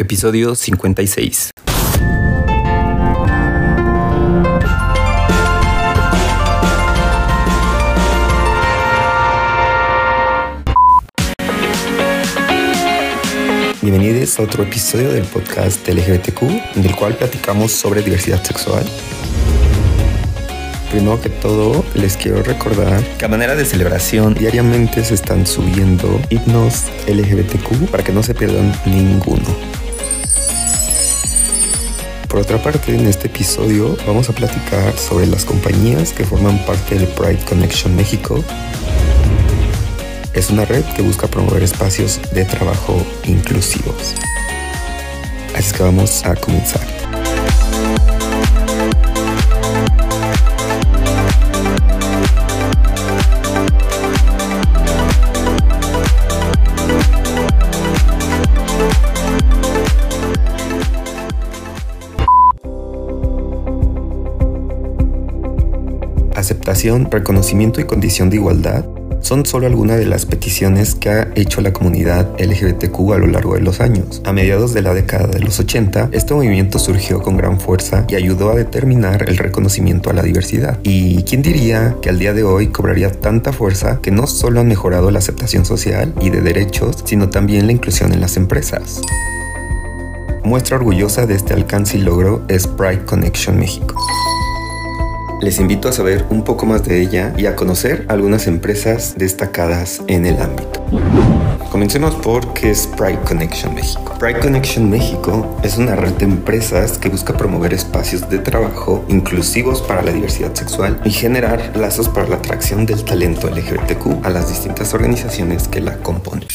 episodio 56. Bienvenidos a otro episodio del podcast LGBTQ, en el cual platicamos sobre diversidad sexual. Primero que todo, les quiero recordar que a manera de celebración diariamente se están subiendo himnos LGBTQ para que no se pierdan ninguno. Por otra parte, en este episodio vamos a platicar sobre las compañías que forman parte del Pride Connection México es una red que busca promover espacios de trabajo inclusivos. Así que vamos a comenzar. Reconocimiento y condición de igualdad son solo algunas de las peticiones que ha hecho la comunidad LGBTQ a lo largo de los años. A mediados de la década de los 80, este movimiento surgió con gran fuerza y ayudó a determinar el reconocimiento a la diversidad. ¿Y quién diría que al día de hoy cobraría tanta fuerza que no solo han mejorado la aceptación social y de derechos, sino también la inclusión en las empresas? Muestra orgullosa de este alcance y logro es Pride Connection México. Les invito a saber un poco más de ella y a conocer algunas empresas destacadas en el ámbito. Comencemos por qué es Pride Connection México. Pride Connection México es una red de empresas que busca promover espacios de trabajo inclusivos para la diversidad sexual y generar lazos para la atracción del talento LGBTQ a las distintas organizaciones que la componen.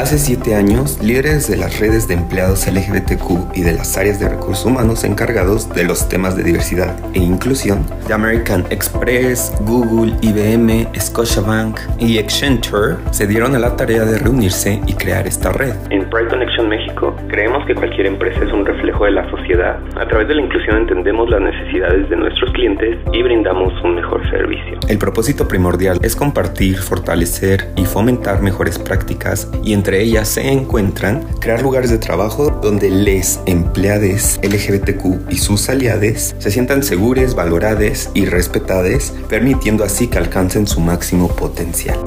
Hace siete años, líderes de las redes de empleados LGBTQ y de las áreas de recursos humanos encargados de los temas de diversidad e inclusión de American Express, Google, IBM, Scotiabank y Accenture se dieron a la tarea de reunirse y crear esta red. En Pride Connection México creemos que cualquier empresa es un reflejo de la sociedad. A través de la inclusión entendemos las necesidades de nuestros clientes y brindamos un mejor servicio. El propósito primordial es compartir, fortalecer y fomentar mejores prácticas y entre ellas se encuentran crear lugares de trabajo donde les empleades LGBTQ y sus aliados se sientan seguros, valorados y respetados, permitiendo así que alcancen su máximo potencial.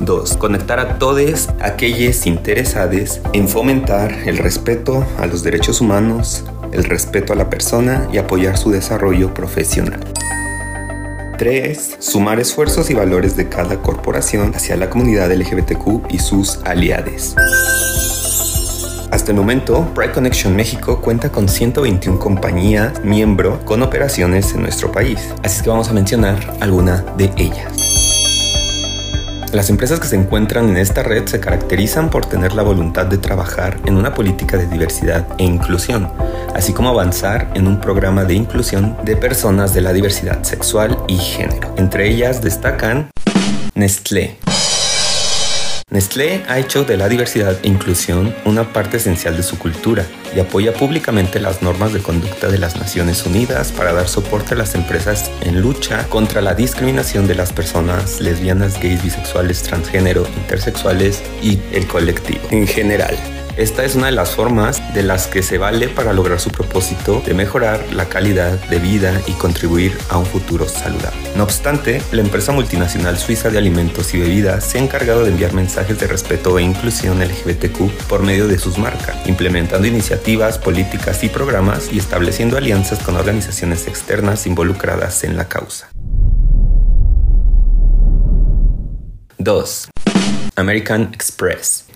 2. Conectar a todos aquellos interesados en fomentar el respeto a los derechos humanos, el respeto a la persona y apoyar su desarrollo profesional. 3. Sumar esfuerzos y valores de cada corporación hacia la comunidad LGBTQ y sus aliados. Hasta el momento, Pride Connection México cuenta con 121 compañías miembro con operaciones en nuestro país, así que vamos a mencionar alguna de ellas. Las empresas que se encuentran en esta red se caracterizan por tener la voluntad de trabajar en una política de diversidad e inclusión, así como avanzar en un programa de inclusión de personas de la diversidad sexual y género. Entre ellas destacan Nestlé. Nestlé ha hecho de la diversidad e inclusión una parte esencial de su cultura y apoya públicamente las normas de conducta de las Naciones Unidas para dar soporte a las empresas en lucha contra la discriminación de las personas lesbianas, gays, bisexuales, transgénero, intersexuales y el colectivo en general. Esta es una de las formas de las que se vale para lograr su propósito de mejorar la calidad de vida y contribuir a un futuro saludable. No obstante, la empresa multinacional suiza de alimentos y bebidas se ha encargado de enviar mensajes de respeto e inclusión LGBTQ por medio de sus marcas, implementando iniciativas, políticas y programas y estableciendo alianzas con organizaciones externas involucradas en la causa. 2. American Express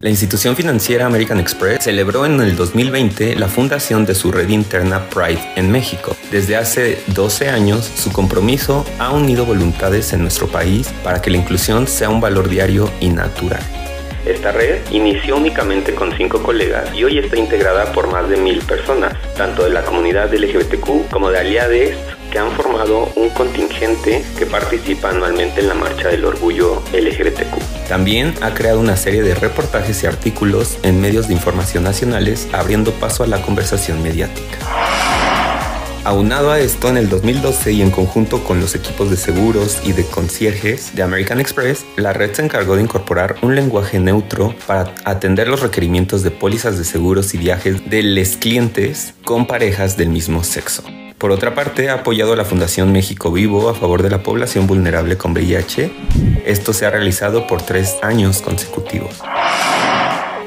la institución financiera American Express celebró en el 2020 la fundación de su red interna Pride en México. Desde hace 12 años, su compromiso ha unido voluntades en nuestro país para que la inclusión sea un valor diario y natural. Esta red inició únicamente con cinco colegas y hoy está integrada por más de mil personas, tanto de la comunidad LGBTQ como de aliades que han formado un contingente que participa anualmente en la Marcha del Orgullo LGBTQ. También ha creado una serie de reportajes y artículos en medios de información nacionales, abriendo paso a la conversación mediática. Aunado a esto, en el 2012 y en conjunto con los equipos de seguros y de concierges de American Express, la red se encargó de incorporar un lenguaje neutro para atender los requerimientos de pólizas de seguros y viajes de les clientes con parejas del mismo sexo. Por otra parte, ha apoyado a la Fundación México Vivo a favor de la población vulnerable con VIH. Esto se ha realizado por tres años consecutivos.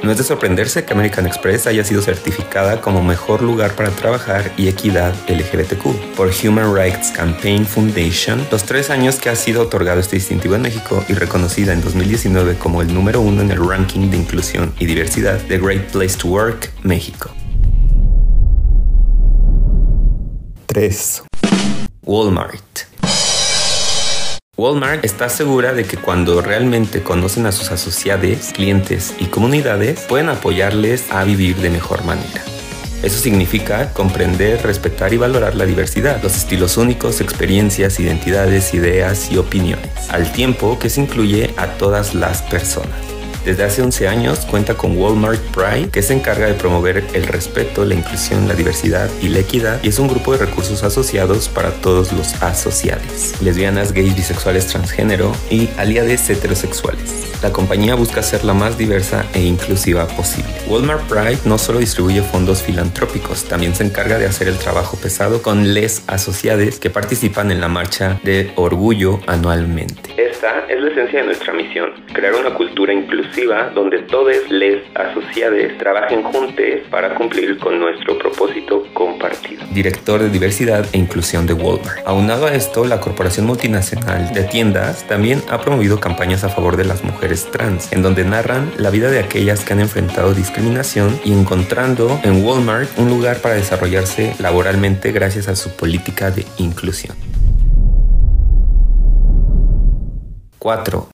No es de sorprenderse que American Express haya sido certificada como mejor lugar para trabajar y equidad LGBTQ por Human Rights Campaign Foundation, los tres años que ha sido otorgado este distintivo en México y reconocida en 2019 como el número uno en el ranking de inclusión y diversidad de Great Place to Work México. 3. Walmart. Walmart está segura de que cuando realmente conocen a sus asociados, clientes y comunidades, pueden apoyarles a vivir de mejor manera. Eso significa comprender, respetar y valorar la diversidad, los estilos únicos, experiencias, identidades, ideas y opiniones, al tiempo que se incluye a todas las personas. Desde hace 11 años cuenta con Walmart Pride, que se encarga de promover el respeto, la inclusión, la diversidad y la equidad, y es un grupo de recursos asociados para todos los asociados, lesbianas, gays, bisexuales, transgénero y aliades heterosexuales. La compañía busca ser la más diversa e inclusiva posible. Walmart Pride no solo distribuye fondos filantrópicos, también se encarga de hacer el trabajo pesado con les asociados que participan en la marcha de orgullo anualmente. Esta es la esencia de nuestra misión, crear una cultura inclusiva donde todos les asociados trabajen juntos para cumplir con nuestro propósito compartido. Director de Diversidad e Inclusión de Walmart. Aunado a esto, la corporación multinacional de tiendas también ha promovido campañas a favor de las mujeres trans, en donde narran la vida de aquellas que han enfrentado discriminación y encontrando en Walmart un lugar para desarrollarse laboralmente gracias a su política de inclusión. 4.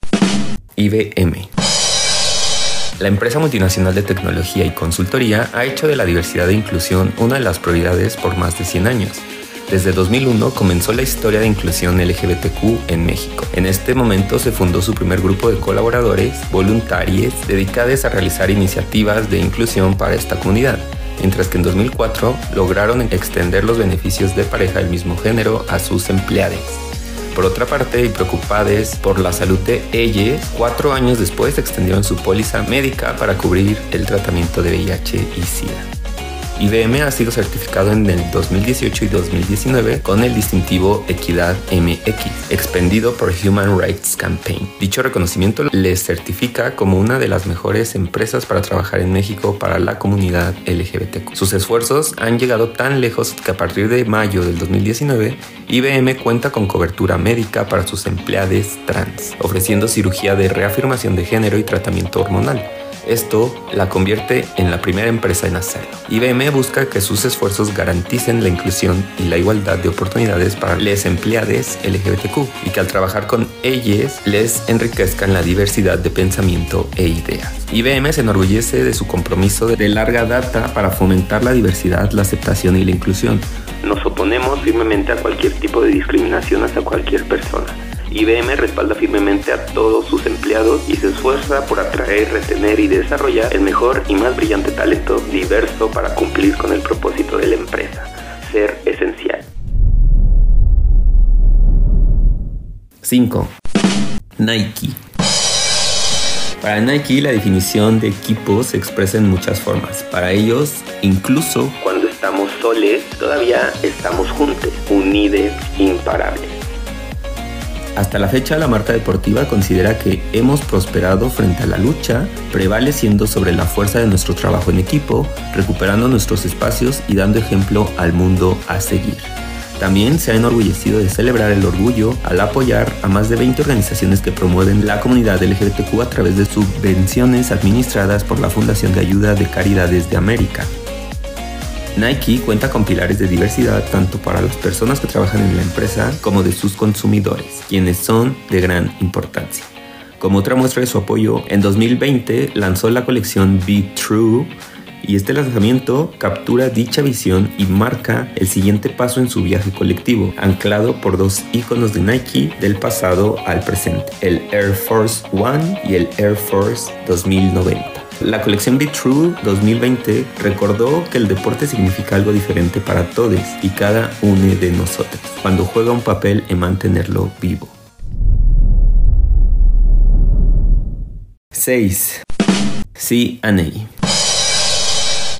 IBM. La empresa multinacional de tecnología y consultoría ha hecho de la diversidad e inclusión una de las prioridades por más de 100 años desde 2001 comenzó la historia de inclusión LGBTQ en México. En este momento se fundó su primer grupo de colaboradores, voluntarios, dedicados a realizar iniciativas de inclusión para esta comunidad mientras que en 2004 lograron extender los beneficios de pareja del mismo género a sus empleados. Por otra parte, y preocupados por la salud de ellos, cuatro años después extendieron su póliza médica para cubrir el tratamiento de VIH y SIDA. IBM ha sido certificado en el 2018 y 2019 con el distintivo Equidad MX, expendido por Human Rights Campaign. Dicho reconocimiento les certifica como una de las mejores empresas para trabajar en México para la comunidad LGBTQ. Sus esfuerzos han llegado tan lejos que a partir de mayo del 2019, IBM cuenta con cobertura médica para sus empleados trans, ofreciendo cirugía de reafirmación de género y tratamiento hormonal esto la convierte en la primera empresa en hacerlo. IBM busca que sus esfuerzos garanticen la inclusión y la igualdad de oportunidades para los empleados LGBTQ y que al trabajar con ellos les enriquezcan la diversidad de pensamiento e ideas. IBM se enorgullece de su compromiso de larga data para fomentar la diversidad, la aceptación y la inclusión. Nos oponemos firmemente a cualquier tipo de discriminación hacia cualquier persona IBM respalda firmemente a todos sus empleados y se esfuerza por atraer, retener y desarrollar el mejor y más brillante talento diverso para cumplir con el propósito de la empresa, ser esencial. 5. Nike. Para Nike la definición de equipo se expresa en muchas formas. Para ellos, incluso cuando estamos soles, todavía estamos juntos, unidos, imparables. Hasta la fecha, la marca deportiva considera que hemos prosperado frente a la lucha, prevaleciendo sobre la fuerza de nuestro trabajo en equipo, recuperando nuestros espacios y dando ejemplo al mundo a seguir. También se ha enorgullecido de celebrar el orgullo al apoyar a más de 20 organizaciones que promueven la comunidad LGBTQ a través de subvenciones administradas por la Fundación de Ayuda de Caridades de América. Nike cuenta con pilares de diversidad tanto para las personas que trabajan en la empresa como de sus consumidores, quienes son de gran importancia. Como otra muestra de su apoyo, en 2020 lanzó la colección Be True y este lanzamiento captura dicha visión y marca el siguiente paso en su viaje colectivo, anclado por dos iconos de Nike del pasado al presente, el Air Force One y el Air Force 2090. La colección Be True 2020 recordó que el deporte significa algo diferente para todos y cada uno de nosotros, cuando juega un papel en mantenerlo vivo. 6. CNA.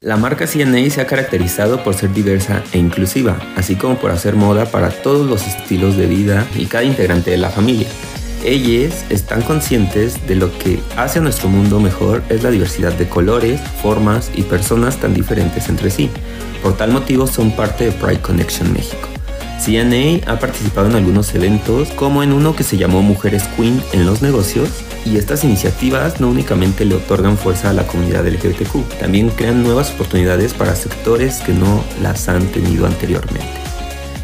La marca CNA se ha caracterizado por ser diversa e inclusiva, así como por hacer moda para todos los estilos de vida y cada integrante de la familia. Ellos están conscientes de lo que hace a nuestro mundo mejor es la diversidad de colores, formas y personas tan diferentes entre sí. Por tal motivo son parte de Pride Connection México. CNA ha participado en algunos eventos, como en uno que se llamó Mujeres Queen en los negocios, y estas iniciativas no únicamente le otorgan fuerza a la comunidad LGBTQ, también crean nuevas oportunidades para sectores que no las han tenido anteriormente.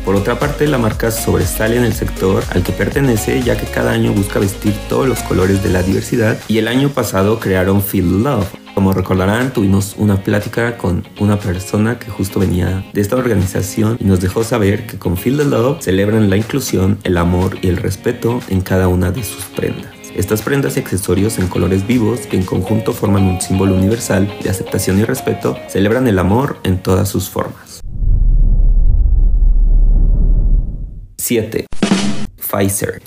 Por otra parte, la marca sobresale en el sector al que pertenece ya que cada año busca vestir todos los colores de la diversidad y el año pasado crearon Feel Love, como recordarán, tuvimos una plática con una persona que justo venía de esta organización y nos dejó saber que con Feel the Love celebran la inclusión, el amor y el respeto en cada una de sus prendas. Estas prendas y accesorios en colores vivos que en conjunto forman un símbolo universal de aceptación y respeto celebran el amor en todas sus formas. 7. Pfizer.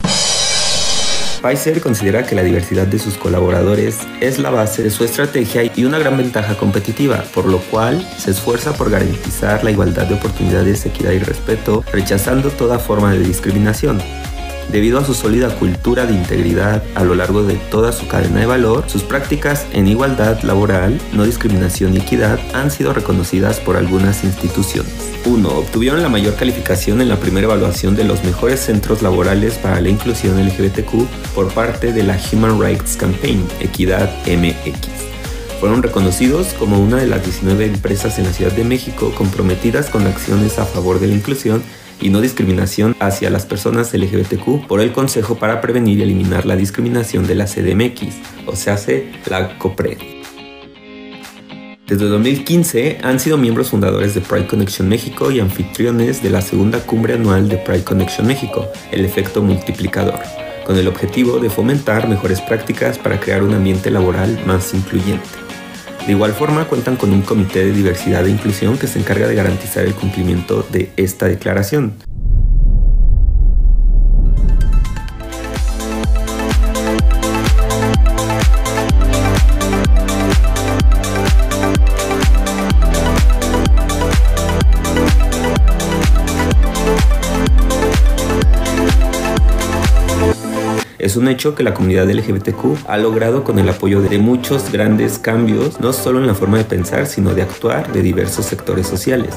Pfizer considera que la diversidad de sus colaboradores es la base de su estrategia y una gran ventaja competitiva, por lo cual se esfuerza por garantizar la igualdad de oportunidades, equidad y respeto, rechazando toda forma de discriminación. Debido a su sólida cultura de integridad a lo largo de toda su cadena de valor, sus prácticas en igualdad laboral, no discriminación y equidad han sido reconocidas por algunas instituciones. 1. Obtuvieron la mayor calificación en la primera evaluación de los mejores centros laborales para la inclusión LGBTQ por parte de la Human Rights Campaign Equidad MX fueron reconocidos como una de las 19 empresas en la Ciudad de México comprometidas con acciones a favor de la inclusión y no discriminación hacia las personas LGBTQ por el Consejo para Prevenir y Eliminar la Discriminación de la CDMX, o sea, la COPRED. Desde 2015 han sido miembros fundadores de Pride Connection México y anfitriones de la segunda cumbre anual de Pride Connection México, el efecto multiplicador, con el objetivo de fomentar mejores prácticas para crear un ambiente laboral más incluyente. De igual forma, cuentan con un comité de diversidad e inclusión que se encarga de garantizar el cumplimiento de esta declaración. Es un hecho que la comunidad LGBTQ ha logrado con el apoyo de muchos grandes cambios, no solo en la forma de pensar, sino de actuar de diversos sectores sociales.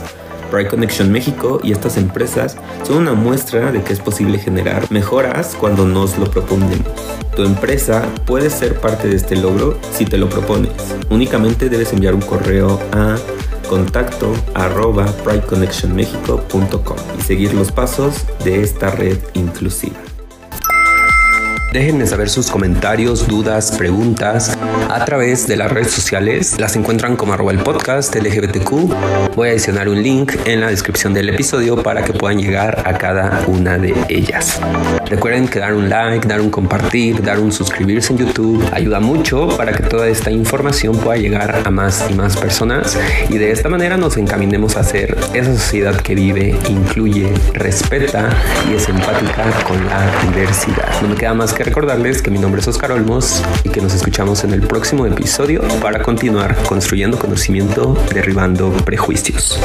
Pride Connection México y estas empresas son una muestra de que es posible generar mejoras cuando nos lo proponemos. Tu empresa puede ser parte de este logro si te lo propones. Únicamente debes enviar un correo a contacto arroba prideconnectionmexico.com y seguir los pasos de esta red inclusiva. Déjenme saber sus comentarios, dudas, preguntas a través de las redes sociales. Las encuentran como arroba el podcast LGBTQ. Voy a adicionar un link en la descripción del episodio para que puedan llegar a cada una de ellas. Recuerden que dar un like, dar un compartir, dar un suscribirse en YouTube ayuda mucho para que toda esta información pueda llegar a más y más personas y de esta manera nos encaminemos a ser esa sociedad que vive, incluye, respeta y es empática con la diversidad. No me queda más que recordarles que mi nombre es Oscar Olmos y que nos escuchamos en el próximo episodio para continuar construyendo conocimiento, derribando prejuicios.